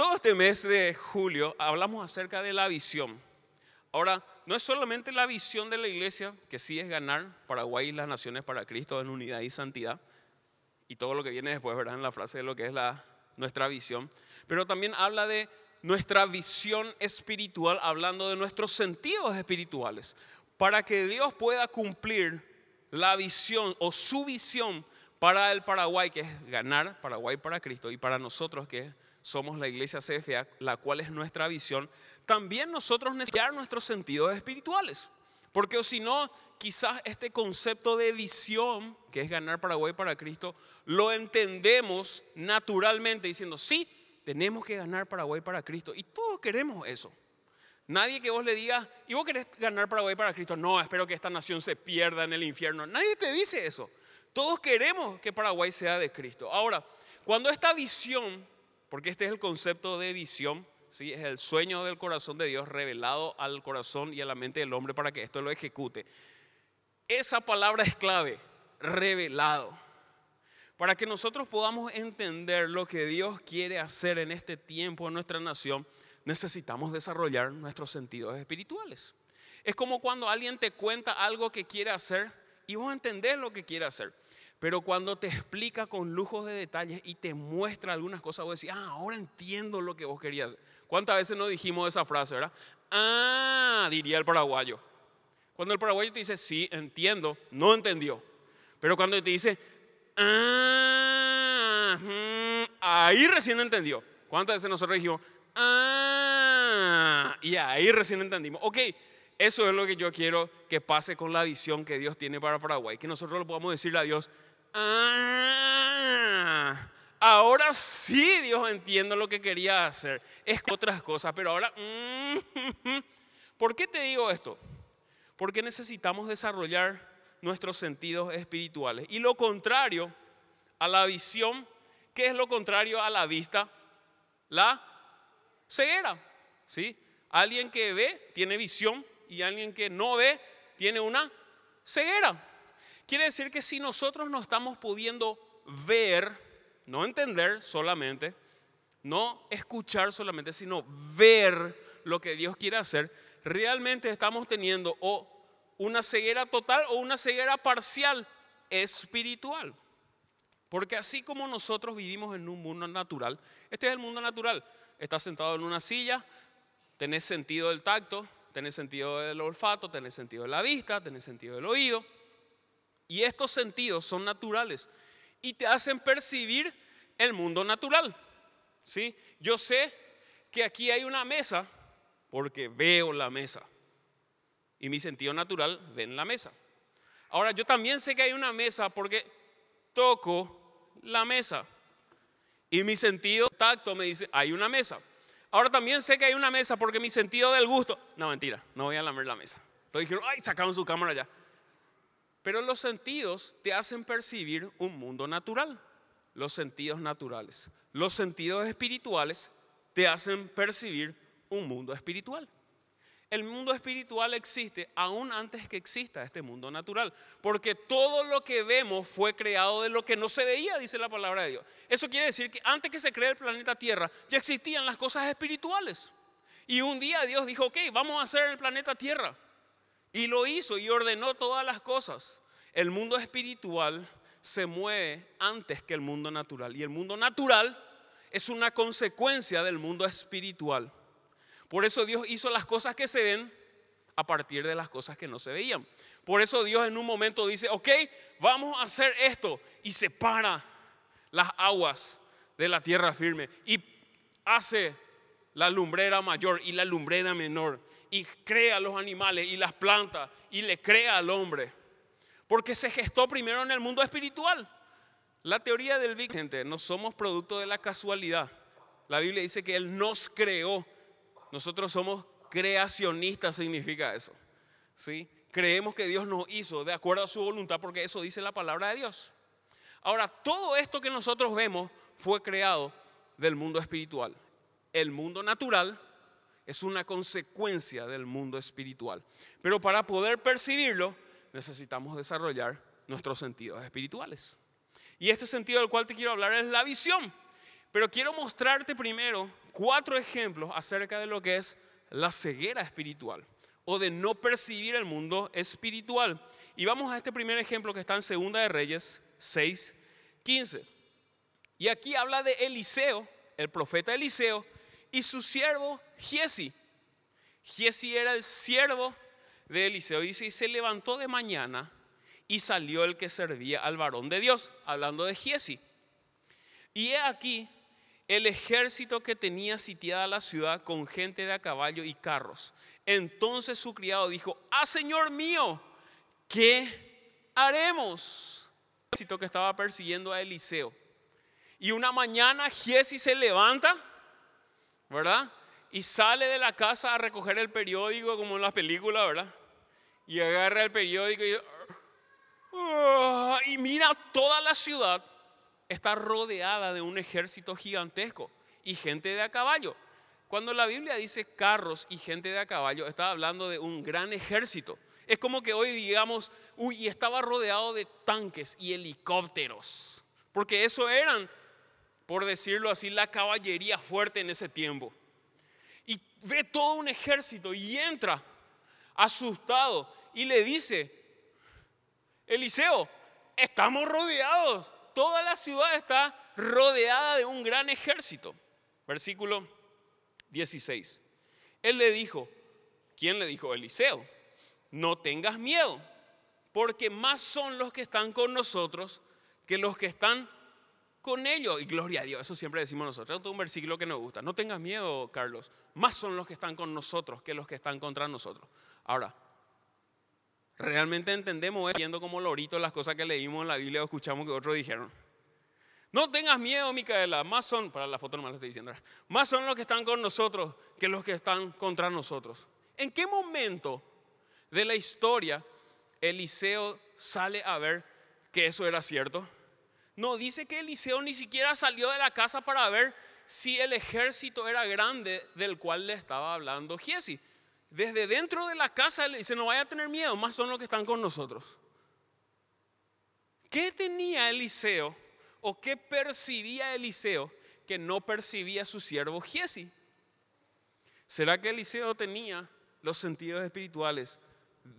todo este mes de julio hablamos acerca de la visión. Ahora, no es solamente la visión de la iglesia, que sí es ganar Paraguay y las naciones para Cristo en unidad y santidad, y todo lo que viene después, ¿verdad? En la frase de lo que es nuestra visión, pero también habla de nuestra visión espiritual, hablando de nuestros sentidos espirituales, para que Dios pueda cumplir la visión o su visión para el Paraguay, que es ganar Paraguay para Cristo, y para nosotros que somos la iglesia CFA, la cual es nuestra visión, también nosotros necesitamos nuestros sentidos espirituales. Porque si no, quizás este concepto de visión, que es ganar Paraguay para Cristo, lo entendemos naturalmente diciendo, sí, tenemos que ganar Paraguay para Cristo. Y todos queremos eso. Nadie que vos le diga, ¿y vos querés ganar Paraguay para Cristo? No, espero que esta nación se pierda en el infierno. Nadie te dice eso. Todos queremos que Paraguay sea de Cristo. Ahora, cuando esta visión, porque este es el concepto de visión, ¿sí? es el sueño del corazón de Dios revelado al corazón y a la mente del hombre para que esto lo ejecute. Esa palabra es clave, revelado. Para que nosotros podamos entender lo que Dios quiere hacer en este tiempo en nuestra nación, necesitamos desarrollar nuestros sentidos espirituales. Es como cuando alguien te cuenta algo que quiere hacer y vos entendés lo que quiere hacer. Pero cuando te explica con lujos de detalles y te muestra algunas cosas, vos decís, ah, ahora entiendo lo que vos querías. ¿Cuántas veces no dijimos esa frase, verdad? Ah, diría el paraguayo. Cuando el paraguayo te dice, sí, entiendo, no entendió. Pero cuando te dice, ah, mm", ahí recién entendió. ¿Cuántas veces nosotros dijimos, ah, y ahí recién entendimos? Ok, eso es lo que yo quiero que pase con la visión que Dios tiene para Paraguay. Que nosotros lo podamos decirle a Dios, ah, ahora sí Dios entiendo lo que quería hacer. Es otras cosas, pero ahora, mm, ¿por qué te digo esto? Porque necesitamos desarrollar nuestros sentidos espirituales. Y lo contrario a la visión, ¿qué es lo contrario a la vista? La ceguera. ¿sí? Alguien que ve tiene visión, y alguien que no ve tiene una ceguera. Quiere decir que si nosotros no estamos pudiendo ver, no entender solamente, no escuchar solamente, sino ver lo que Dios quiere hacer, realmente estamos teniendo o una ceguera total o una ceguera parcial espiritual. Porque así como nosotros vivimos en un mundo natural, este es el mundo natural. Estás sentado en una silla, tenés sentido del tacto, tenés sentido del olfato, tenés sentido de la vista, tenés sentido del oído. Y estos sentidos son naturales y te hacen percibir el mundo natural. ¿Sí? Yo sé que aquí hay una mesa porque veo la mesa. Y mi sentido natural ve en la mesa. Ahora, yo también sé que hay una mesa porque toco la mesa. Y mi sentido tacto me dice, hay una mesa. Ahora también sé que hay una mesa porque mi sentido del gusto. No, mentira, no voy a lamer la mesa. Entonces dijeron, ay, sacaron su cámara ya. Pero los sentidos te hacen percibir un mundo natural. Los sentidos naturales. Los sentidos espirituales te hacen percibir un mundo espiritual el mundo espiritual existe aún antes que exista este mundo natural. Porque todo lo que vemos fue creado de lo que no se veía, dice la palabra de Dios. Eso quiere decir que antes que se cree el planeta Tierra, ya existían las cosas espirituales. Y un día Dios dijo, ok, vamos a hacer el planeta Tierra. Y lo hizo y ordenó todas las cosas. El mundo espiritual se mueve antes que el mundo natural. Y el mundo natural es una consecuencia del mundo espiritual. Por eso Dios hizo las cosas que se ven a partir de las cosas que no se veían. Por eso Dios en un momento dice, ok, vamos a hacer esto y separa las aguas de la tierra firme y hace la lumbrera mayor y la lumbrera menor y crea los animales y las plantas y le crea al hombre. Porque se gestó primero en el mundo espiritual. La teoría del Big gente, no somos producto de la casualidad. La Biblia dice que Él nos creó nosotros somos creacionistas, significa eso. ¿sí? Creemos que Dios nos hizo de acuerdo a su voluntad porque eso dice la palabra de Dios. Ahora, todo esto que nosotros vemos fue creado del mundo espiritual. El mundo natural es una consecuencia del mundo espiritual. Pero para poder percibirlo, necesitamos desarrollar nuestros sentidos espirituales. Y este sentido del cual te quiero hablar es la visión. Pero quiero mostrarte primero cuatro ejemplos acerca de lo que es la ceguera espiritual o de no percibir el mundo espiritual. Y vamos a este primer ejemplo que está en Segunda de Reyes 6, 15. Y aquí habla de Eliseo, el profeta Eliseo, y su siervo Giesi. Giesi era el siervo de Eliseo. Dice, y se levantó de mañana y salió el que servía al varón de Dios, hablando de Giesi. Y he aquí el ejército que tenía sitiada la ciudad con gente de a caballo y carros. Entonces su criado dijo, ah, Señor mío, ¿qué haremos? El ejército que estaba persiguiendo a Eliseo. Y una mañana Giesi se levanta, ¿verdad? Y sale de la casa a recoger el periódico como en las películas, ¿verdad? Y agarra el periódico y, ah", y mira toda la ciudad está rodeada de un ejército gigantesco y gente de a caballo. Cuando la Biblia dice carros y gente de a caballo, está hablando de un gran ejército. Es como que hoy digamos, uy, estaba rodeado de tanques y helicópteros, porque eso eran, por decirlo así, la caballería fuerte en ese tiempo. Y ve todo un ejército y entra asustado y le dice, Eliseo, estamos rodeados, toda la ciudad está rodeada de un gran ejército. Versículo 16. Él le dijo, ¿quién le dijo? Eliseo, no tengas miedo, porque más son los que están con nosotros que los que están con ellos. Y gloria a Dios, eso siempre decimos nosotros. Es un versículo que nos gusta. No tengas miedo, Carlos. Más son los que están con nosotros que los que están contra nosotros. Ahora, realmente entendemos viendo como lorito las cosas que leímos en la Biblia o escuchamos que otros dijeron. No tengas miedo, Micaela, más son, para la foto no me lo estoy diciendo, más son los que están con nosotros que los que están contra nosotros. ¿En qué momento de la historia Eliseo sale a ver que eso era cierto? No, dice que Eliseo ni siquiera salió de la casa para ver si el ejército era grande del cual le estaba hablando Giesi desde dentro de la casa le dice, no vaya a tener miedo, más son los que están con nosotros. ¿Qué tenía Eliseo o qué percibía Eliseo que no percibía su siervo Giesi? ¿Será que Eliseo tenía los sentidos espirituales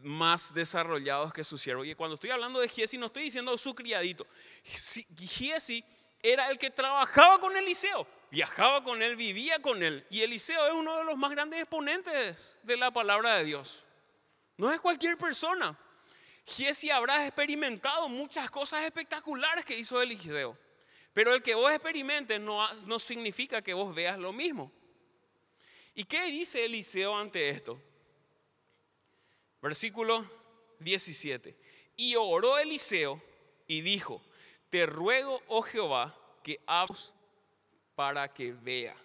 más desarrollados que su siervo? Y cuando estoy hablando de Giesi no estoy diciendo su criadito. Giesi era el que trabajaba con Eliseo viajaba con él, vivía con él. Y Eliseo es uno de los más grandes exponentes de la palabra de Dios. No es cualquier persona. Giesi habrá experimentado muchas cosas espectaculares que hizo Eliseo. Pero el que vos experimentes no, no significa que vos veas lo mismo. ¿Y qué dice Eliseo ante esto? Versículo 17. Y oró Eliseo y dijo, te ruego, oh Jehová, que hables para que vea.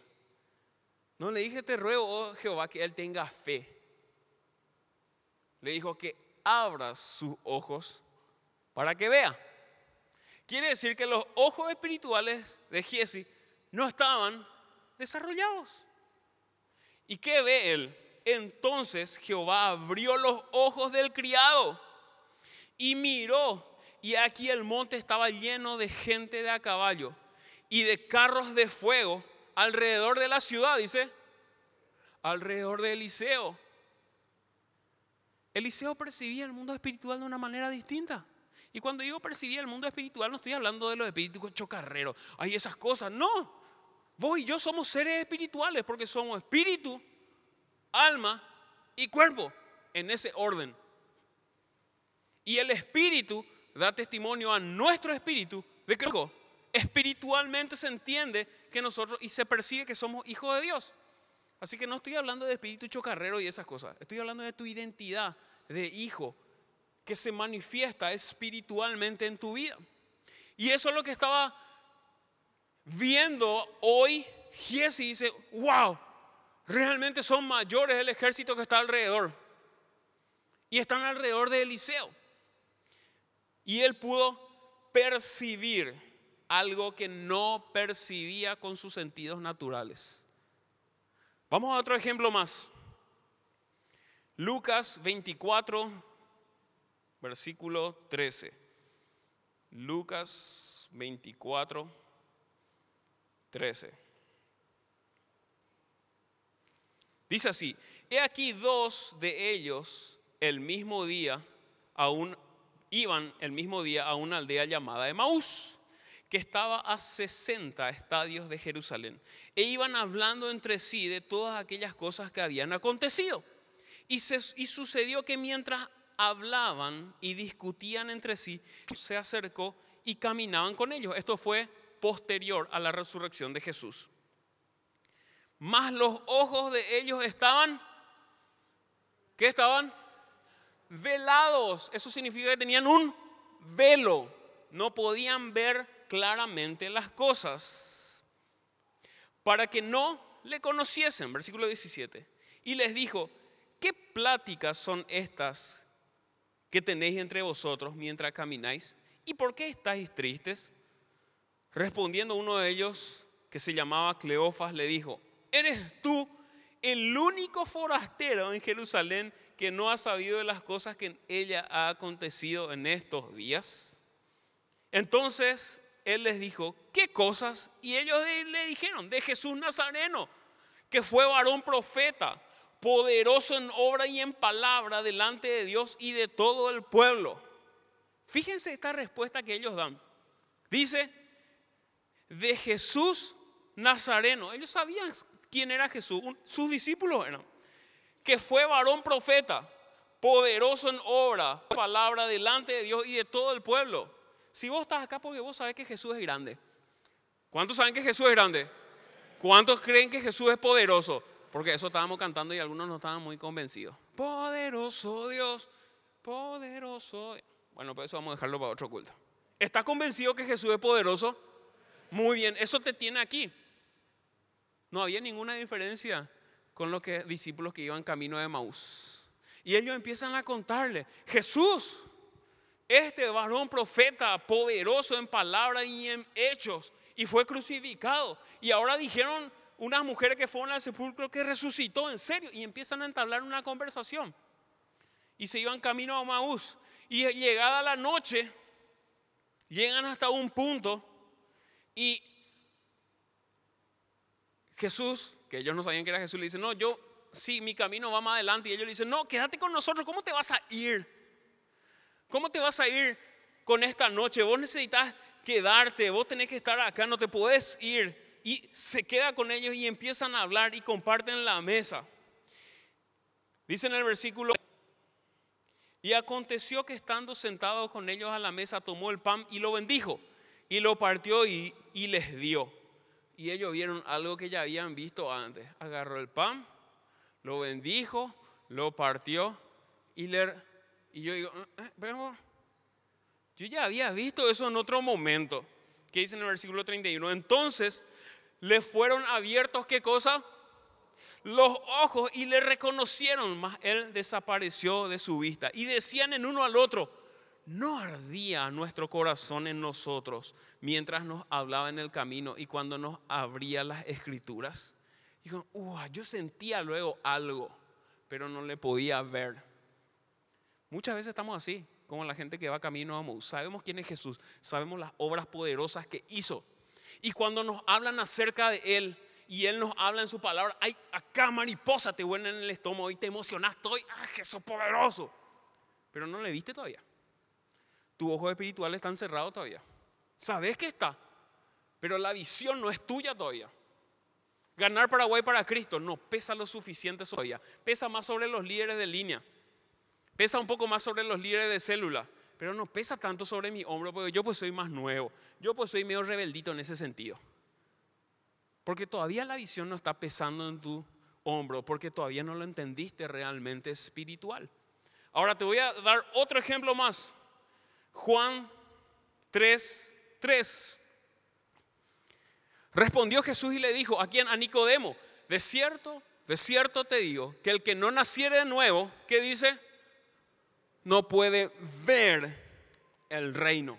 No le dije, te ruego, oh Jehová, que él tenga fe. Le dijo que abra sus ojos para que vea. Quiere decir que los ojos espirituales de Giesi no estaban desarrollados. ¿Y qué ve él? Entonces Jehová abrió los ojos del criado y miró, y aquí el monte estaba lleno de gente de a caballo y de carros de fuego alrededor de la ciudad, dice, alrededor de Eliseo. Eliseo percibía el mundo espiritual de una manera distinta. Y cuando digo percibía el mundo espiritual, no estoy hablando de los espíritus chocarreros, hay esas cosas, no. Vos y yo somos seres espirituales porque somos espíritu, alma y cuerpo, en ese orden. Y el espíritu da testimonio a nuestro espíritu de que espiritualmente se entiende que nosotros y se percibe que somos hijos de Dios. Así que no estoy hablando de espíritu chocarrero y esas cosas. Estoy hablando de tu identidad de hijo que se manifiesta espiritualmente en tu vida. Y eso es lo que estaba viendo hoy Giesi dice, wow, realmente son mayores el ejército que está alrededor. Y están alrededor de Eliseo. Y él pudo percibir algo que no percibía con sus sentidos naturales. Vamos a otro ejemplo más. Lucas 24, versículo 13. Lucas 24, 13. Dice así, he aquí dos de ellos el mismo día aún iban el mismo día a una aldea llamada Emaús, que estaba a 60 estadios de Jerusalén, e iban hablando entre sí de todas aquellas cosas que habían acontecido. Y, y sucedió que mientras hablaban y discutían entre sí, se acercó y caminaban con ellos. Esto fue posterior a la resurrección de Jesús. Mas los ojos de ellos estaban, ¿qué estaban? Velados. Eso significa que tenían un velo. No podían ver claramente las cosas. Para que no le conociesen. Versículo 17. Y les dijo, ¿qué pláticas son estas que tenéis entre vosotros mientras camináis? ¿Y por qué estáis tristes? Respondiendo uno de ellos, que se llamaba Cleofas, le dijo, ¿eres tú el único forastero en Jerusalén que no ha sabido de las cosas que en ella ha acontecido en estos días? Entonces él les dijo, ¿qué cosas? Y ellos le dijeron, de Jesús Nazareno, que fue varón profeta, poderoso en obra y en palabra delante de Dios y de todo el pueblo. Fíjense esta respuesta que ellos dan. Dice, de Jesús Nazareno. Ellos sabían quién era Jesús, sus discípulos eran. Que fue varón profeta, poderoso en obra, palabra delante de Dios y de todo el pueblo. Si vos estás acá porque vos sabés que Jesús es grande. ¿Cuántos saben que Jesús es grande? ¿Cuántos creen que Jesús es poderoso? Porque eso estábamos cantando y algunos no estaban muy convencidos. Poderoso Dios, poderoso. Bueno, pues eso vamos a dejarlo para otro culto. ¿Estás convencido que Jesús es poderoso? Muy bien, eso te tiene aquí. No había ninguna diferencia con los que, discípulos que iban camino de Maús. Y ellos empiezan a contarle, Jesús, este varón profeta, poderoso en palabra y en hechos, y fue crucificado. Y ahora dijeron unas mujeres que fueron al sepulcro que resucitó en serio, y empiezan a entablar una conversación. Y se iban camino a Maús. Y llegada la noche, llegan hasta un punto y Jesús, que ellos no sabían que era Jesús, le dice, no, yo, sí, mi camino va más adelante. Y ellos le dicen, no, quédate con nosotros, ¿cómo te vas a ir? ¿Cómo te vas a ir con esta noche? Vos necesitas quedarte, vos tenés que estar acá, no te podés ir. Y se queda con ellos y empiezan a hablar y comparten la mesa. Dice en el versículo, y aconteció que estando sentado con ellos a la mesa, tomó el pan y lo bendijo, y lo partió y, y les dio. Y ellos vieron algo que ya habían visto antes. Agarró el pan, lo bendijo, lo partió y le y yo digo, eh, eh, yo ya había visto eso en otro momento. ¿Qué dice en el versículo 31? Entonces le fueron abiertos, ¿qué cosa? Los ojos y le reconocieron, mas él desapareció de su vista. Y decían en uno al otro, no ardía nuestro corazón en nosotros mientras nos hablaba en el camino y cuando nos abría las escrituras. Dijo, yo sentía luego algo, pero no le podía ver. Muchas veces estamos así, como la gente que va camino a Mus. Sabemos quién es Jesús, sabemos las obras poderosas que hizo. Y cuando nos hablan acerca de Él y Él nos habla en su palabra, ay, acá mariposa te vuelve en el estómago y te emocionas, estoy, ah, Jesús poderoso. Pero no le viste todavía. Tu ojo espiritual está encerrado todavía. Sabes que está, pero la visión no es tuya todavía. Ganar Paraguay para Cristo no pesa lo suficiente todavía. Pesa más sobre los líderes de línea Pesa un poco más sobre los líderes de célula, pero no pesa tanto sobre mi hombro porque yo pues soy más nuevo. Yo pues soy medio rebeldito en ese sentido. Porque todavía la visión no está pesando en tu hombro, porque todavía no lo entendiste realmente espiritual. Ahora te voy a dar otro ejemplo más. Juan 3, 3. Respondió Jesús y le dijo, ¿a quién? A Nicodemo, de cierto, de cierto te digo, que el que no naciere de nuevo, ¿qué dice? no puede ver el reino.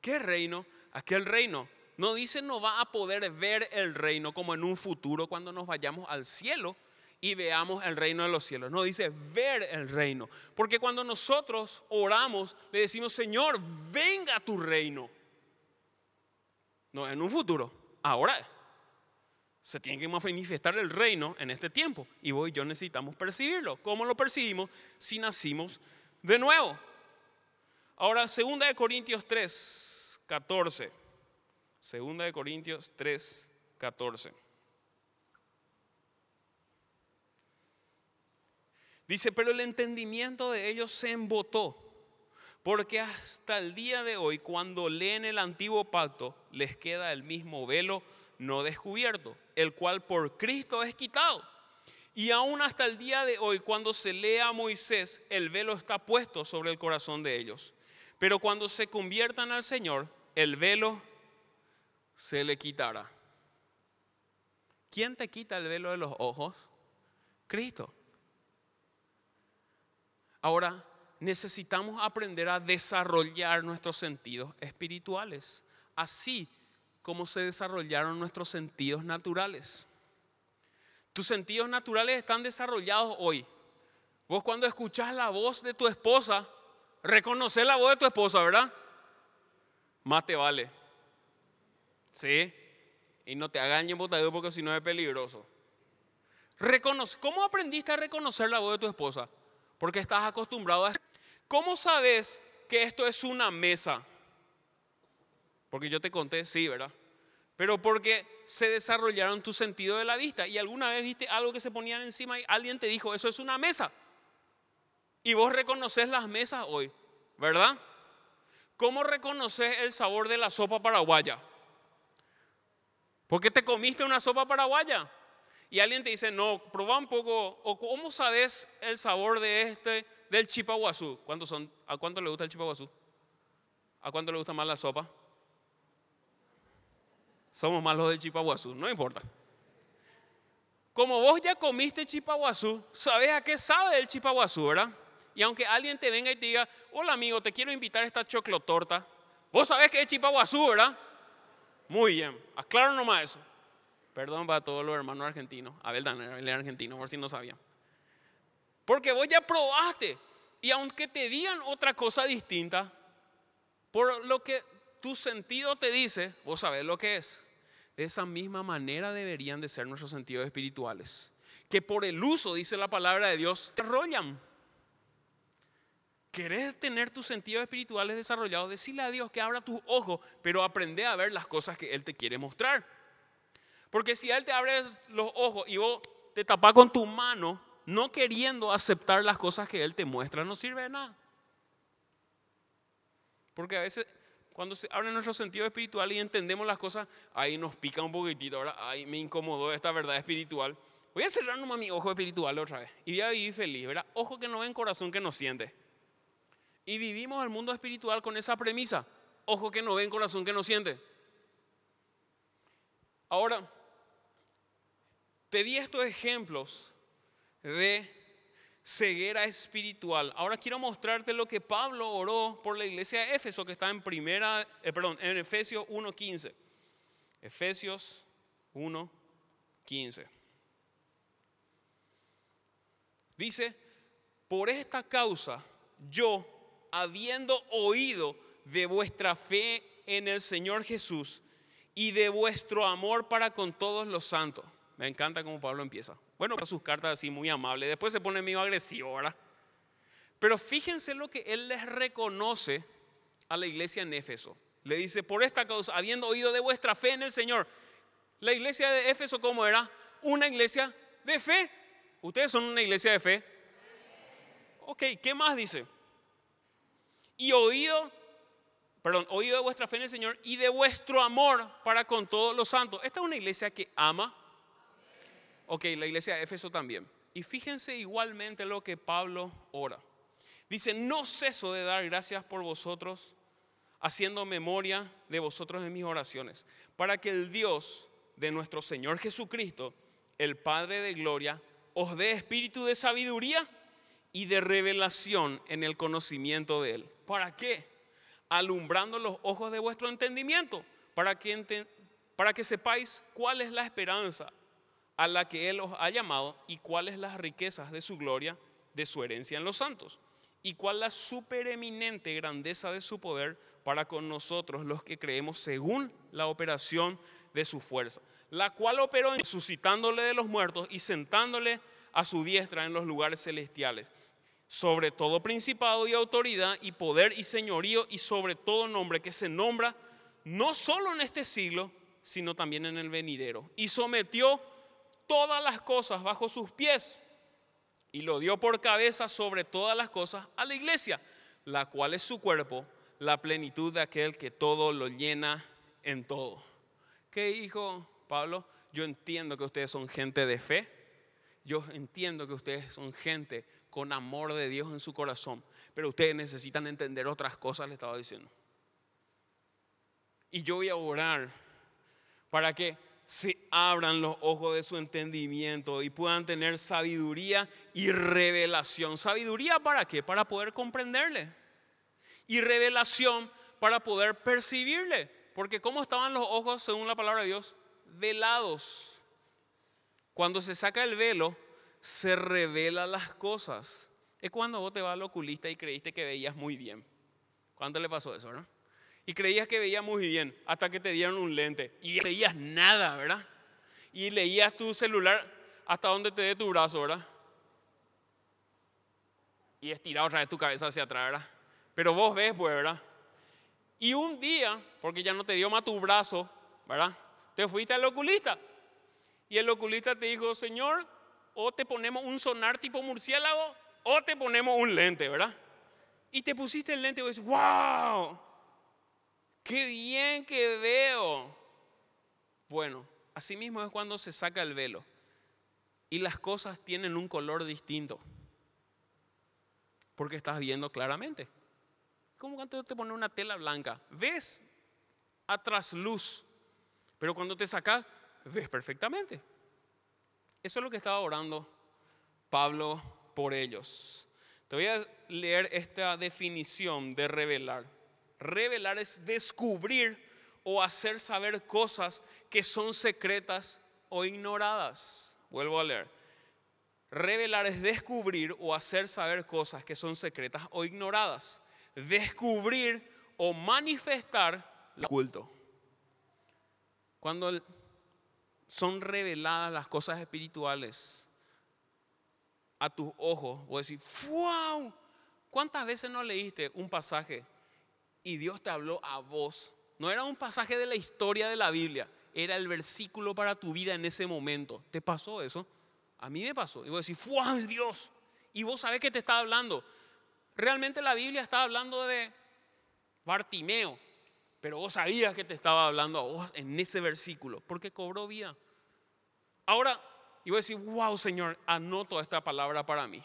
¿Qué reino? Aquel reino. No dice no va a poder ver el reino como en un futuro cuando nos vayamos al cielo y veamos el reino de los cielos. No dice ver el reino. Porque cuando nosotros oramos, le decimos, Señor, venga tu reino. No, en un futuro. Ahora. se tiene que manifestar el reino en este tiempo. Y vos y yo necesitamos percibirlo. ¿Cómo lo percibimos? Si nacimos de nuevo. Ahora, 2 de Corintios 3, 14. 2 de Corintios 3, 14. Dice, pero el entendimiento de ellos se embotó, porque hasta el día de hoy, cuando leen el antiguo pacto, les queda el mismo velo no descubierto, el cual por Cristo es quitado. Y aún hasta el día de hoy, cuando se lee a Moisés, el velo está puesto sobre el corazón de ellos. Pero cuando se conviertan al Señor, el velo se le quitará. ¿Quién te quita el velo de los ojos? Cristo. Ahora necesitamos aprender a desarrollar nuestros sentidos espirituales, así como se desarrollaron nuestros sentidos naturales. Tus sentidos naturales están desarrollados hoy. Vos cuando escuchás la voz de tu esposa, reconoces la voz de tu esposa, ¿verdad? Más te vale. ¿Sí? Y no te hagan botadero porque si no es peligroso. Reconoce, ¿Cómo aprendiste a reconocer la voz de tu esposa? Porque estás acostumbrado a... ¿Cómo sabes que esto es una mesa? Porque yo te conté, sí, ¿verdad? Pero porque se desarrollaron tu sentido de la vista y alguna vez viste algo que se ponían encima y alguien te dijo, eso es una mesa. Y vos reconoces las mesas hoy, ¿verdad? ¿Cómo reconoces el sabor de la sopa paraguaya? Porque te comiste una sopa paraguaya y alguien te dice, no, prueba un poco, o cómo sabes el sabor de este, del chipaguazú. ¿Cuántos son? ¿A cuánto le gusta el chipaguazú? ¿A cuánto le gusta más la sopa? Somos más los del chipaguazú, no importa. Como vos ya comiste chipaguazú, sabes a qué sabe el chipaguazú, ¿verdad? Y aunque alguien te venga y te diga, hola amigo, te quiero invitar a esta choclotorta, vos sabés que es chipaguazú, ¿verdad? Muy bien, aclaro nomás eso. Perdón para todos los hermanos argentinos. Abel Dan era argentino, por si no sabían. Porque vos ya probaste. Y aunque te digan otra cosa distinta, por lo que tu sentido te dice, vos sabés lo que es. De esa misma manera deberían de ser nuestros sentidos espirituales. Que por el uso, dice la palabra de Dios, desarrollan. ¿Querés tener tus sentidos espirituales desarrollados? Decirle a Dios que abra tus ojos, pero aprende a ver las cosas que Él te quiere mostrar. Porque si Él te abre los ojos y vos te tapas con tu mano, no queriendo aceptar las cosas que Él te muestra, no sirve de nada. Porque a veces cuando se abre nuestro sentido espiritual y entendemos las cosas, ahí nos pica un poquitito, ahora ahí me incomodó esta verdad espiritual. Voy a cerrar nomás mi ojo espiritual otra vez y voy a vivir feliz, ¿verdad? Ojo que no ven, corazón que no siente. Y vivimos el mundo espiritual con esa premisa. Ojo que no ven, corazón que no siente. Ahora, te di estos ejemplos de ceguera espiritual. Ahora quiero mostrarte lo que Pablo oró por la iglesia de Éfeso, que está en primera, eh, perdón, en Efesios 1.15. Efesios 1.15. Dice, por esta causa yo, habiendo oído de vuestra fe en el Señor Jesús y de vuestro amor para con todos los santos, me encanta cómo Pablo empieza. Bueno, sus cartas así muy amables. Después se pone medio agresivo, ¿verdad? Pero fíjense lo que él les reconoce a la iglesia en Éfeso. Le dice, por esta causa, habiendo oído de vuestra fe en el Señor. La iglesia de Éfeso, ¿cómo era? Una iglesia de fe. ¿Ustedes son una iglesia de fe? Ok, ¿qué más dice? Y oído, perdón, oído de vuestra fe en el Señor y de vuestro amor para con todos los santos. Esta es una iglesia que ama, Ok, la iglesia de Éfeso también. Y fíjense igualmente lo que Pablo ora. Dice, no ceso de dar gracias por vosotros, haciendo memoria de vosotros en mis oraciones, para que el Dios de nuestro Señor Jesucristo, el Padre de Gloria, os dé espíritu de sabiduría y de revelación en el conocimiento de Él. ¿Para qué? Alumbrando los ojos de vuestro entendimiento, para que, para que sepáis cuál es la esperanza a la que Él os ha llamado y cuáles las riquezas de su gloria, de su herencia en los santos, y cuál la supereminente grandeza de su poder para con nosotros los que creemos según la operación de su fuerza, la cual operó resucitándole de los muertos y sentándole a su diestra en los lugares celestiales, sobre todo principado y autoridad y poder y señorío y sobre todo nombre que se nombra no solo en este siglo, sino también en el venidero. Y sometió todas las cosas bajo sus pies y lo dio por cabeza sobre todas las cosas a la iglesia, la cual es su cuerpo, la plenitud de aquel que todo lo llena en todo. ¿Qué dijo Pablo? Yo entiendo que ustedes son gente de fe, yo entiendo que ustedes son gente con amor de Dios en su corazón, pero ustedes necesitan entender otras cosas, le estaba diciendo. Y yo voy a orar para que se abran los ojos de su entendimiento y puedan tener sabiduría y revelación. ¿Sabiduría para qué? Para poder comprenderle. Y revelación para poder percibirle. Porque ¿cómo estaban los ojos, según la palabra de Dios? Velados. Cuando se saca el velo, se revelan las cosas. Es cuando vos te vas al oculista y creíste que veías muy bien. ¿Cuánto le pasó eso, no? Y creías que veías muy bien hasta que te dieron un lente y no veías nada, ¿verdad? Y leías tu celular hasta donde te dé tu brazo, ¿verdad? Y estirado otra vez tu cabeza hacia atrás, ¿verdad? Pero vos ves, pues, ¿verdad? Y un día, porque ya no te dio más tu brazo, ¿verdad? Te fuiste al oculista. Y el oculista te dijo, Señor, o te ponemos un sonar tipo murciélago, o te ponemos un lente, ¿verdad? Y te pusiste el lente y dices, wow, qué bien que veo. Bueno, así mismo es cuando se saca el velo y las cosas tienen un color distinto. Porque estás viendo claramente. Como cuando te pone una tela blanca, ves a trasluz, pero cuando te sacas, ves perfectamente. Eso es lo que estaba orando Pablo por ellos. Te voy a leer esta definición de revelar. Revelar es descubrir o hacer saber cosas que son secretas o ignoradas. Vuelvo a leer. Revelar es descubrir o hacer saber cosas que son secretas o ignoradas. Descubrir o manifestar el culto. Cuando son reveladas las cosas espirituales a tus ojos, vos decís, ¡wow! ¿Cuántas veces no leíste un pasaje y Dios te habló a vos. No era un pasaje de la historia de la Biblia, era el versículo para tu vida en ese momento. ¿Te pasó eso? A mí me pasó. Y vos decís, ¡Wow, Dios! Y vos sabés que te está hablando. Realmente la Biblia está hablando de Bartimeo, pero vos sabías que te estaba hablando a vos en ese versículo, porque cobró vida. Ahora, y vos decís, wow, Señor, anoto esta palabra para mí.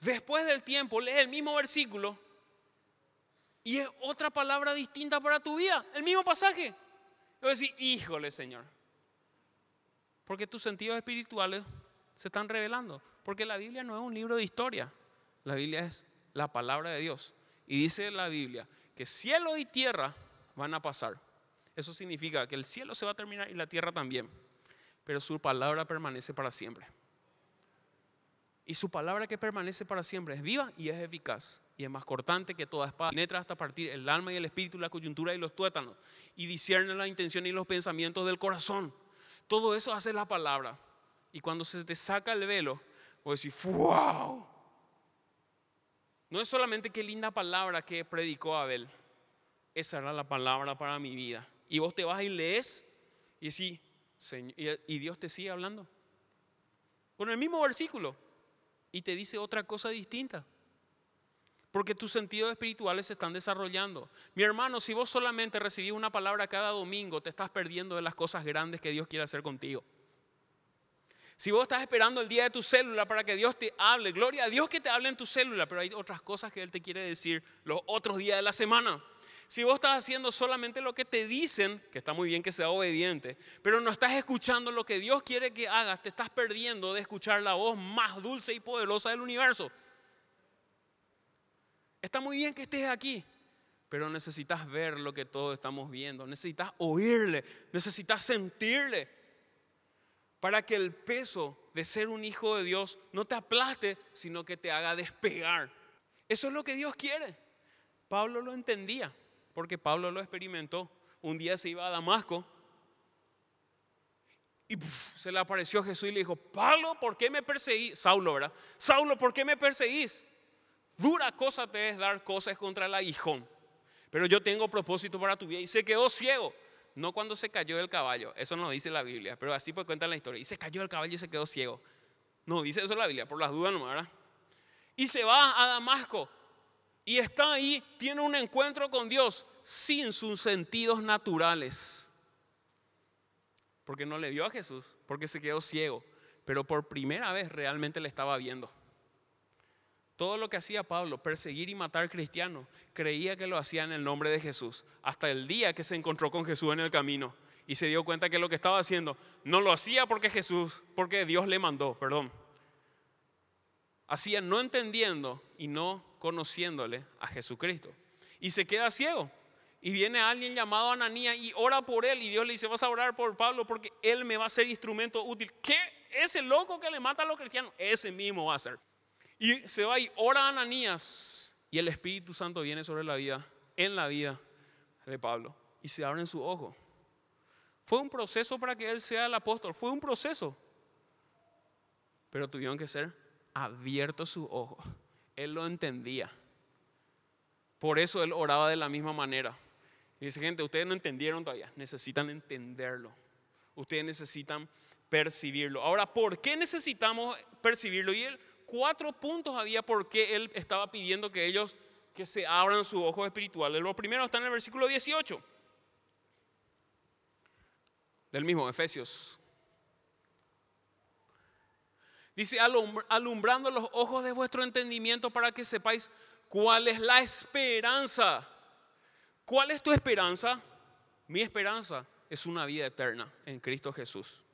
Después del tiempo, lee el mismo versículo y es otra palabra distinta para tu vida, el mismo pasaje. Yo decir, híjole Señor, porque tus sentidos espirituales se están revelando, porque la Biblia no es un libro de historia, la Biblia es la palabra de Dios. Y dice la Biblia que cielo y tierra van a pasar. Eso significa que el cielo se va a terminar y la tierra también, pero su palabra permanece para siempre. Y su palabra que permanece para siempre es viva y es eficaz y es más cortante que toda espada, penetra hasta partir el alma y el espíritu, la coyuntura y los tuétanos, y discierne la intención y los pensamientos del corazón. Todo eso hace la palabra. Y cuando se te saca el velo, vos decís, ¡wow! No es solamente qué linda palabra que predicó Abel, esa era la palabra para mi vida. Y vos te vas y lees y decís, y Dios te sigue hablando. Con el mismo versículo. Y te dice otra cosa distinta. Porque tus sentidos espirituales se están desarrollando. Mi hermano, si vos solamente recibís una palabra cada domingo, te estás perdiendo de las cosas grandes que Dios quiere hacer contigo. Si vos estás esperando el día de tu célula para que Dios te hable, gloria a Dios que te hable en tu célula, pero hay otras cosas que Él te quiere decir los otros días de la semana. Si vos estás haciendo solamente lo que te dicen, que está muy bien que sea obediente, pero no estás escuchando lo que Dios quiere que hagas, te estás perdiendo de escuchar la voz más dulce y poderosa del universo. Está muy bien que estés aquí, pero necesitas ver lo que todos estamos viendo, necesitas oírle, necesitas sentirle, para que el peso de ser un hijo de Dios no te aplaste, sino que te haga despegar. Eso es lo que Dios quiere. Pablo lo entendía, porque Pablo lo experimentó. Un día se iba a Damasco Y se le apareció Jesús y le dijo, Pablo, ¿por qué me perseguís? Saulo, ¿verdad? Saulo, ¿por qué me perseguís? Dura cosa te es dar cosas contra el aguijón. Pero yo tengo propósito para tu vida. Y se quedó ciego. No cuando se cayó del caballo. Eso no dice la Biblia. Pero así pues cuenta la historia. Y se cayó del caballo y se quedó ciego. No dice eso la Biblia. Por las dudas no, ¿verdad? Y se va a Damasco. Y está ahí. Tiene un encuentro con Dios sin sus sentidos naturales porque no le dio a Jesús, porque se quedó ciego, pero por primera vez realmente le estaba viendo. Todo lo que hacía Pablo, perseguir y matar cristianos, creía que lo hacía en el nombre de Jesús, hasta el día que se encontró con Jesús en el camino y se dio cuenta que lo que estaba haciendo no lo hacía porque Jesús, porque Dios le mandó, perdón. Hacía no entendiendo y no conociéndole a Jesucristo. Y se queda ciego. Y viene alguien llamado Ananías y ora por él. Y Dios le dice, vas a orar por Pablo porque él me va a ser instrumento útil. ¿Qué? Ese loco que le mata a los cristianos, ese mismo va a ser. Y se va y ora a Ananías. Y el Espíritu Santo viene sobre la vida, en la vida de Pablo. Y se abren su ojo. Fue un proceso para que él sea el apóstol. Fue un proceso. Pero tuvieron que ser abiertos sus ojos. Él lo entendía. Por eso él oraba de la misma manera. Y dice, gente, ustedes no entendieron todavía, necesitan entenderlo. Ustedes necesitan percibirlo. Ahora, ¿por qué necesitamos percibirlo? Y él, cuatro puntos había por qué él estaba pidiendo que ellos que se abran sus ojos espirituales. Lo primero está en el versículo 18 del mismo Efesios. Dice, alumbrando los ojos de vuestro entendimiento para que sepáis cuál es la esperanza ¿Cuál es tu esperanza? Mi esperanza es una vida eterna en Cristo Jesús.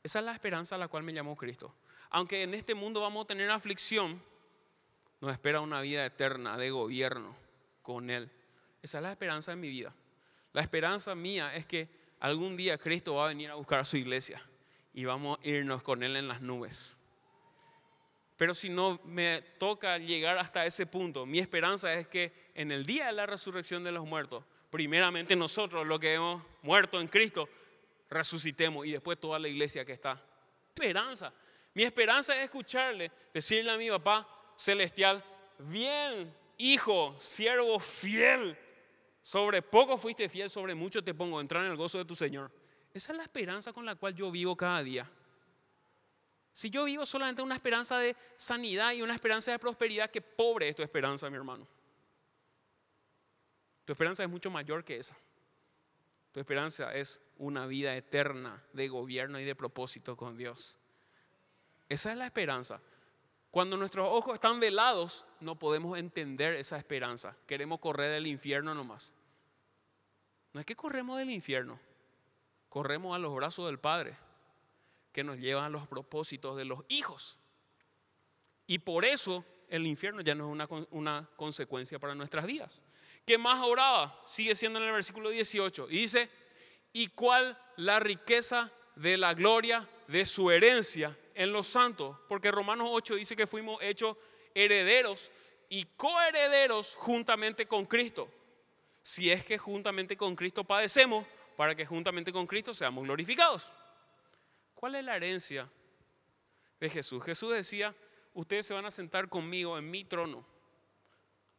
Esa es la esperanza a la cual me llamó Cristo. Aunque en este mundo vamos a tener aflicción, nos espera una vida eterna de gobierno con Él. Esa es la esperanza de mi vida. La esperanza mía es que algún día Cristo va a venir a buscar a su iglesia y vamos a irnos con Él en las nubes. Pero si no me toca llegar hasta ese punto, mi esperanza es que en el día de la resurrección de los muertos, primeramente nosotros, los que hemos muerto en Cristo, resucitemos y después toda la iglesia que está. Esperanza. Mi esperanza es escucharle, decirle a mi papá celestial, bien, hijo, siervo fiel, sobre poco fuiste fiel, sobre mucho te pongo, entrar en el gozo de tu Señor. Esa es la esperanza con la cual yo vivo cada día. Si yo vivo solamente una esperanza de sanidad y una esperanza de prosperidad, qué pobre es tu esperanza, mi hermano. Tu esperanza es mucho mayor que esa. Tu esperanza es una vida eterna de gobierno y de propósito con Dios. Esa es la esperanza. Cuando nuestros ojos están velados, no podemos entender esa esperanza. Queremos correr del infierno nomás. No es que corremos del infierno, corremos a los brazos del Padre que nos llevan a los propósitos de los hijos. Y por eso el infierno ya no es una, una consecuencia para nuestras vidas. ¿Qué más oraba? Sigue siendo en el versículo 18. Y dice, ¿y cuál la riqueza de la gloria de su herencia en los santos? Porque Romanos 8 dice que fuimos hechos herederos y coherederos juntamente con Cristo. Si es que juntamente con Cristo padecemos, para que juntamente con Cristo seamos glorificados. ¿Cuál es la herencia de Jesús? Jesús decía, ustedes se van a sentar conmigo en mi trono.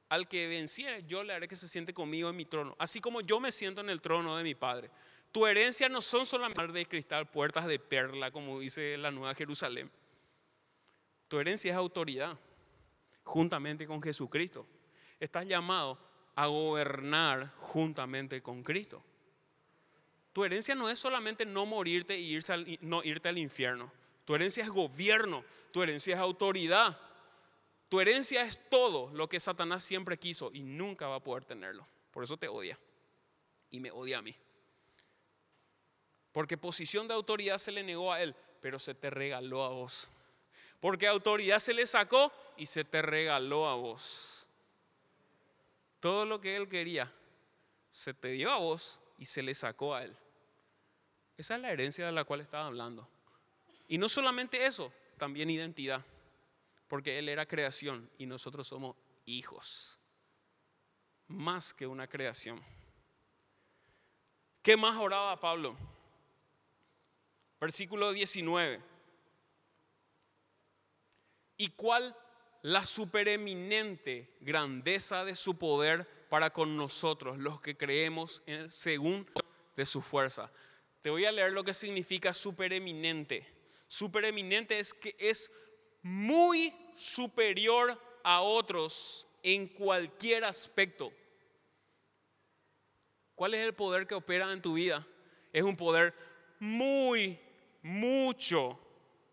Al que venciere, yo le haré que se siente conmigo en mi trono, así como yo me siento en el trono de mi Padre. Tu herencia no son solamente de cristal, puertas de perla, como dice la Nueva Jerusalén. Tu herencia es autoridad, juntamente con Jesucristo. Estás llamado a gobernar juntamente con Cristo. Tu herencia no es solamente no morirte y irse no irte al infierno. Tu herencia es gobierno, tu herencia es autoridad. Tu herencia es todo lo que Satanás siempre quiso y nunca va a poder tenerlo. Por eso te odia. Y me odia a mí. Porque posición de autoridad se le negó a él, pero se te regaló a vos. Porque autoridad se le sacó y se te regaló a vos. Todo lo que él quería se te dio a vos y se le sacó a él. Esa es la herencia de la cual estaba hablando. Y no solamente eso, también identidad. Porque Él era creación y nosotros somos hijos. Más que una creación. ¿Qué más oraba Pablo? Versículo 19. ¿Y cuál la supereminente grandeza de su poder para con nosotros, los que creemos en, según de su fuerza? Te voy a leer lo que significa supereminente. Supereminente es que es muy superior a otros en cualquier aspecto. ¿Cuál es el poder que opera en tu vida? Es un poder muy, mucho,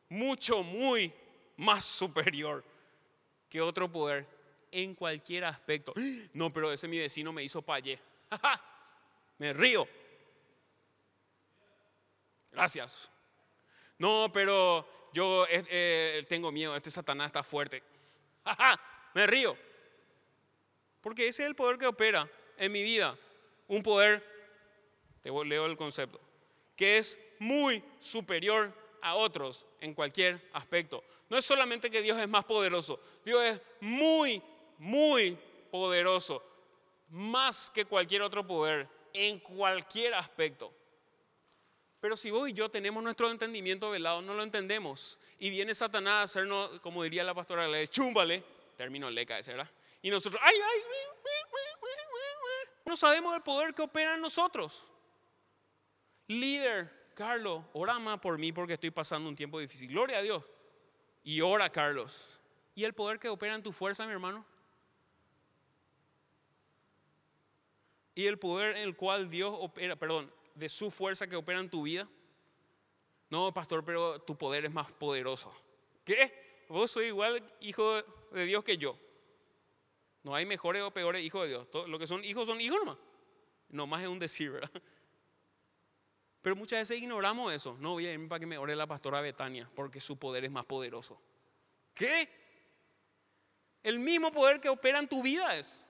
mucho, muy más superior que otro poder en cualquier aspecto. No, pero ese mi vecino me hizo payé. me río. Gracias. No, pero yo eh, eh, tengo miedo, este Satanás está fuerte. me río. Porque ese es el poder que opera en mi vida. Un poder, te leo el concepto, que es muy superior a otros en cualquier aspecto. No es solamente que Dios es más poderoso, Dios es muy, muy poderoso, más que cualquier otro poder, en cualquier aspecto. Pero si vos y yo tenemos nuestro entendimiento velado, no lo entendemos. Y viene Satanás a hacernos, como diría la pastora, le chúmbale, término leca ese, ¿verdad? Y nosotros, ay, ay, no sabemos el poder que opera en nosotros. Líder, Carlos, ora más por mí porque estoy pasando un tiempo difícil. Gloria a Dios. Y ora, Carlos. ¿Y el poder que opera en tu fuerza, mi hermano? Y el poder en el cual Dios opera, perdón, de su fuerza que opera en tu vida. No, pastor, pero tu poder es más poderoso. ¿Qué? Vos sois igual hijo de Dios que yo. No hay mejores o peores hijos de Dios. Lo que son hijos son hijos nomás. No más es un decir, ¿verdad? Pero muchas veces ignoramos eso. No voy a irme para que me ore la pastora Betania, porque su poder es más poderoso. ¿Qué? El mismo poder que opera en tu vida es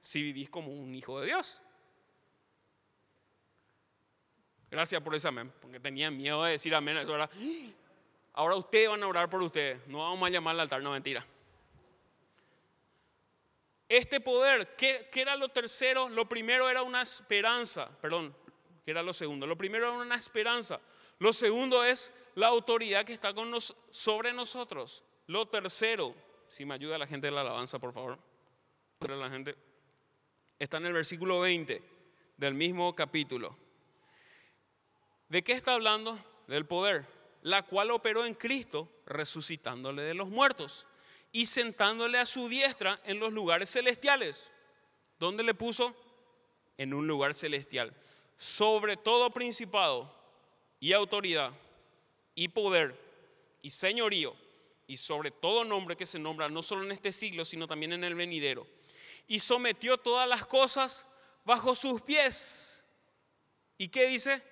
si vivís como un hijo de Dios. Gracias por ese amén, porque tenía miedo de decir amén. Eso era, ahora ustedes van a orar por ustedes. No vamos a llamar al altar, no mentira. Este poder, ¿qué, ¿qué, era lo tercero? Lo primero era una esperanza, perdón, ¿qué era lo segundo? Lo primero era una esperanza. Lo segundo es la autoridad que está con nos, sobre nosotros. Lo tercero, si me ayuda la gente de la alabanza, por favor. La gente está en el versículo 20 del mismo capítulo. ¿De qué está hablando? Del poder, la cual operó en Cristo, resucitándole de los muertos y sentándole a su diestra en los lugares celestiales. ¿Dónde le puso? En un lugar celestial. Sobre todo principado y autoridad y poder y señorío y sobre todo nombre que se nombra no solo en este siglo, sino también en el venidero. Y sometió todas las cosas bajo sus pies. ¿Y qué dice?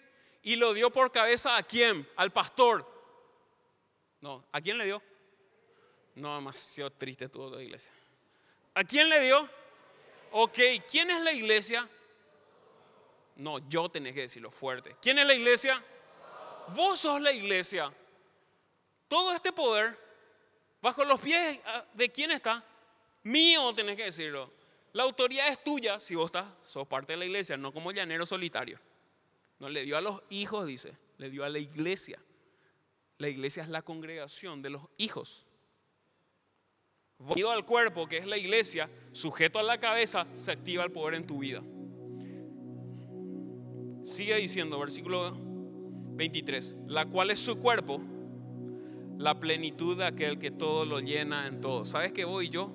y lo dio por cabeza a quién? Al pastor. No, ¿a quién le dio? No, demasiado triste toda la iglesia. ¿A quién le dio? Ok, ¿quién es la iglesia? No, yo tenés que decirlo fuerte. ¿Quién es la iglesia? Vos sos la iglesia. Todo este poder, bajo los pies de quién está? Mío, tenés que decirlo. La autoridad es tuya si vos estás, sos parte de la iglesia, no como llanero solitario. No, le dio a los hijos, dice, le dio a la iglesia. La iglesia es la congregación de los hijos. Unido al cuerpo, que es la iglesia, sujeto a la cabeza, se activa el poder en tu vida. Sigue diciendo, versículo 23, la cual es su cuerpo, la plenitud de aquel que todo lo llena en todo. ¿Sabes que vos y yo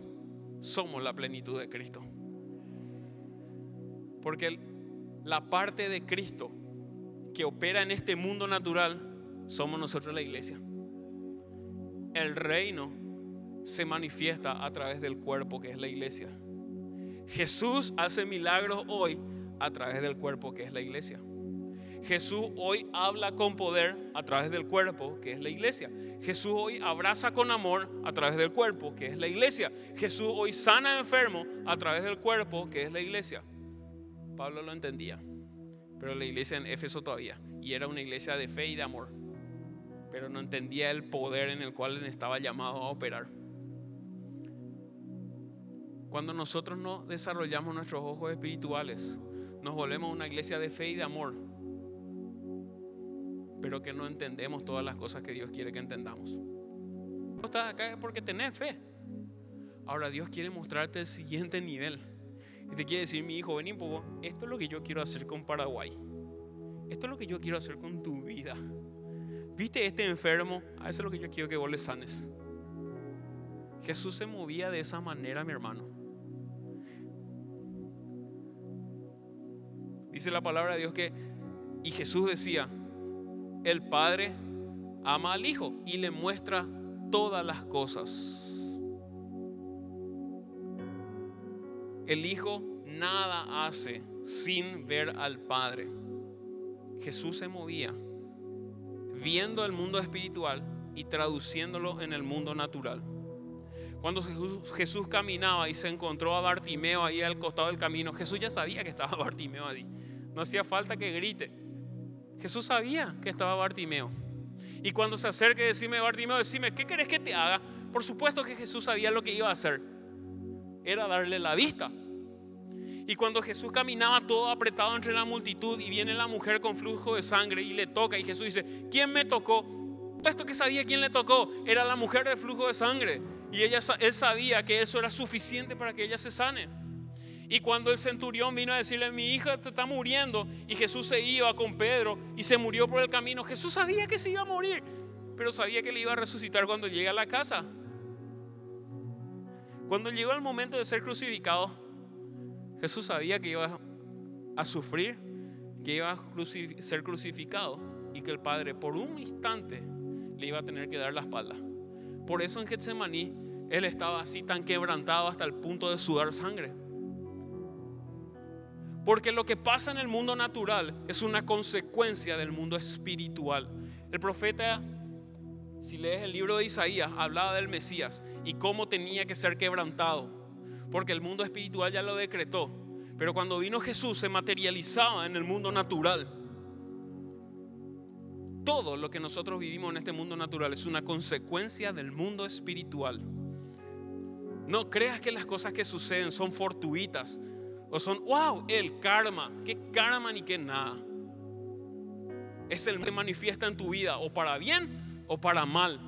somos la plenitud de Cristo? Porque la parte de Cristo que opera en este mundo natural somos nosotros la iglesia. El reino se manifiesta a través del cuerpo que es la iglesia. Jesús hace milagros hoy a través del cuerpo que es la iglesia. Jesús hoy habla con poder a través del cuerpo que es la iglesia. Jesús hoy abraza con amor a través del cuerpo que es la iglesia. Jesús hoy sana enfermo a través del cuerpo que es la iglesia. Pablo lo entendía pero la iglesia en Éfeso todavía. Y era una iglesia de fe y de amor. Pero no entendía el poder en el cual estaba llamado a operar. Cuando nosotros no desarrollamos nuestros ojos espirituales, nos volvemos una iglesia de fe y de amor. pero que no entendemos todas las cosas que Dios quiere que entendamos. No estás acá porque tenés fe. Ahora Dios quiere mostrarte el siguiente nivel. Y te quiere decir, mi hijo, ven poco, esto es lo que yo quiero hacer con Paraguay. Esto es lo que yo quiero hacer con tu vida. ¿Viste este enfermo? A eso es lo que yo quiero que vos le sanes. Jesús se movía de esa manera, mi hermano. Dice la palabra de Dios que, y Jesús decía, el Padre ama al Hijo y le muestra todas las cosas. El Hijo nada hace sin ver al Padre. Jesús se movía viendo el mundo espiritual y traduciéndolo en el mundo natural. Cuando Jesús, caminaba y se encontró a Bartimeo ahí al costado del camino, Jesús ya sabía que estaba Bartimeo ahí. No hacía falta que grite. Jesús sabía que estaba Bartimeo. Y cuando se acerca y decime, Bartimeo, decime, ¿qué querés que te haga? Por supuesto que Jesús sabía lo que iba a hacer. Era darle la vista. Y cuando Jesús caminaba todo apretado entre la multitud y viene la mujer con flujo de sangre y le toca y Jesús dice, ¿quién me tocó? Esto que sabía quién le tocó era la mujer de flujo de sangre. Y ella, él sabía que eso era suficiente para que ella se sane. Y cuando el centurión vino a decirle, mi hija está muriendo, y Jesús se iba con Pedro y se murió por el camino, Jesús sabía que se iba a morir, pero sabía que le iba a resucitar cuando llegue a la casa. Cuando llegó el momento de ser crucificado, Jesús sabía que iba a sufrir, que iba a ser crucificado y que el Padre por un instante le iba a tener que dar la espalda. Por eso en Getsemaní él estaba así tan quebrantado hasta el punto de sudar sangre. Porque lo que pasa en el mundo natural es una consecuencia del mundo espiritual. El profeta, si lees el libro de Isaías, hablaba del Mesías y cómo tenía que ser quebrantado. Porque el mundo espiritual ya lo decretó. Pero cuando vino Jesús se materializaba en el mundo natural. Todo lo que nosotros vivimos en este mundo natural es una consecuencia del mundo espiritual. No creas que las cosas que suceden son fortuitas o son, wow, el karma. ¿Qué karma ni qué nada? Es el que manifiesta en tu vida o para bien o para mal.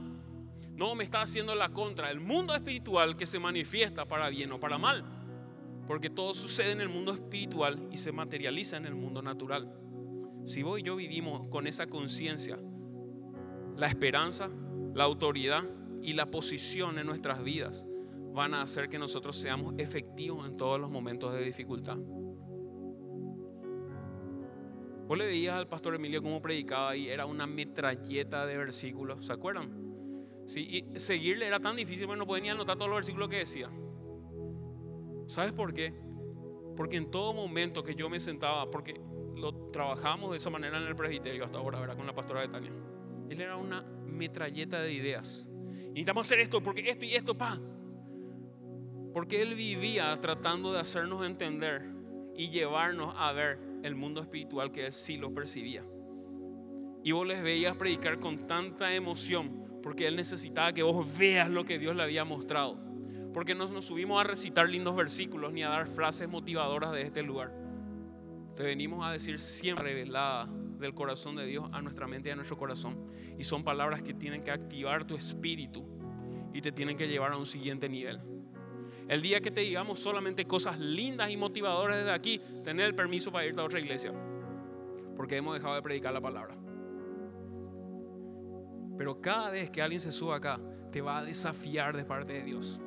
No me está haciendo la contra. El mundo espiritual que se manifiesta para bien o para mal. Porque todo sucede en el mundo espiritual y se materializa en el mundo natural. Si vos y yo vivimos con esa conciencia, la esperanza, la autoridad y la posición en nuestras vidas van a hacer que nosotros seamos efectivos en todos los momentos de dificultad. Vos le veías al pastor Emilio cómo predicaba y era una metralleta de versículos, ¿se acuerdan? Sí, y seguirle era tan difícil, porque no podía ni anotar todos los versículos que decía. ¿Sabes por qué? Porque en todo momento que yo me sentaba, porque lo trabajamos de esa manera en el presbiterio hasta ahora, ¿verdad? Con la pastora de Tania. Él era una metralleta de ideas. Necesitamos hacer esto, porque esto y esto, pa. Porque él vivía tratando de hacernos entender y llevarnos a ver el mundo espiritual que él sí lo percibía. Y vos les veías predicar con tanta emoción porque él necesitaba que vos veas lo que Dios le había mostrado. Porque no nos subimos a recitar lindos versículos ni a dar frases motivadoras de este lugar. Te venimos a decir siempre revelada del corazón de Dios a nuestra mente y a nuestro corazón. Y son palabras que tienen que activar tu espíritu y te tienen que llevar a un siguiente nivel. El día que te digamos solamente cosas lindas y motivadoras desde aquí, tener el permiso para irte a otra iglesia. Porque hemos dejado de predicar la palabra. Pero cada vez que alguien se suba acá, te va a desafiar de parte de Dios.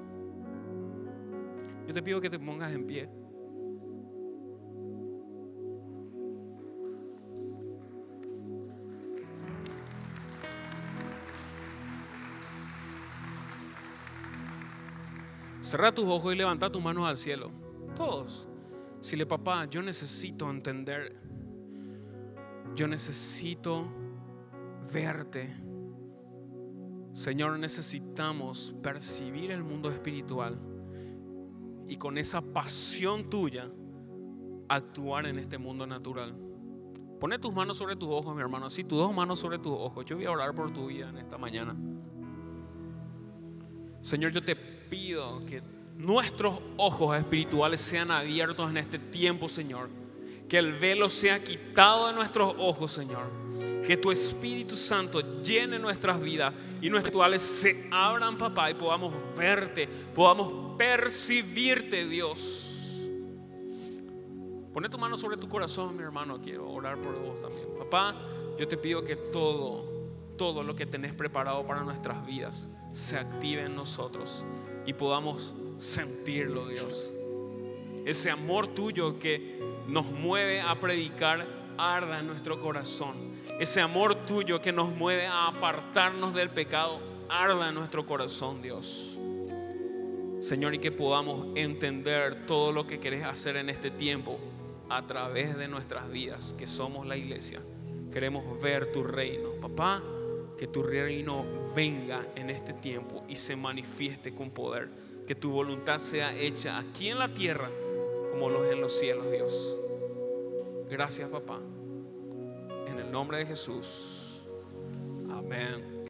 Yo te pido que te pongas en pie. Cerra tus ojos y levanta tus manos al cielo. Todos. Dile, papá, yo necesito entender. Yo necesito verte. Señor, necesitamos percibir el mundo espiritual y con esa pasión tuya actuar en este mundo natural. Pone tus manos sobre tus ojos, mi hermano. Así, tus dos manos sobre tus ojos. Yo voy a orar por tu vida en esta mañana. Señor, yo te pido que nuestros ojos espirituales sean abiertos en este tiempo, Señor. Que el velo sea quitado de nuestros ojos, Señor Que tu Espíritu Santo llene nuestras vidas y nuestros rituales se abran, papá, y podamos verte, podamos percibirte, Dios. Pone tu mano sobre tu corazón, mi hermano. Quiero orar por vos también. Papá, yo te pido que todo, todo lo que tenés preparado para nuestras vidas se active en nosotros y podamos sentirlo, Dios. Ese amor tuyo que nos mueve a predicar arda en nuestro corazón ese amor tuyo que nos mueve a apartarnos del pecado, arda en nuestro corazón, Dios. Señor, y que podamos entender todo lo que querés hacer en este tiempo a través de nuestras vidas, que somos la iglesia. Queremos ver tu reino. Papá, que tu reino venga en este tiempo y se manifieste con poder. Que tu voluntad sea hecha aquí en la tierra como los en los cielos, Dios. Gracias, papá nombre de Jesús. Amén.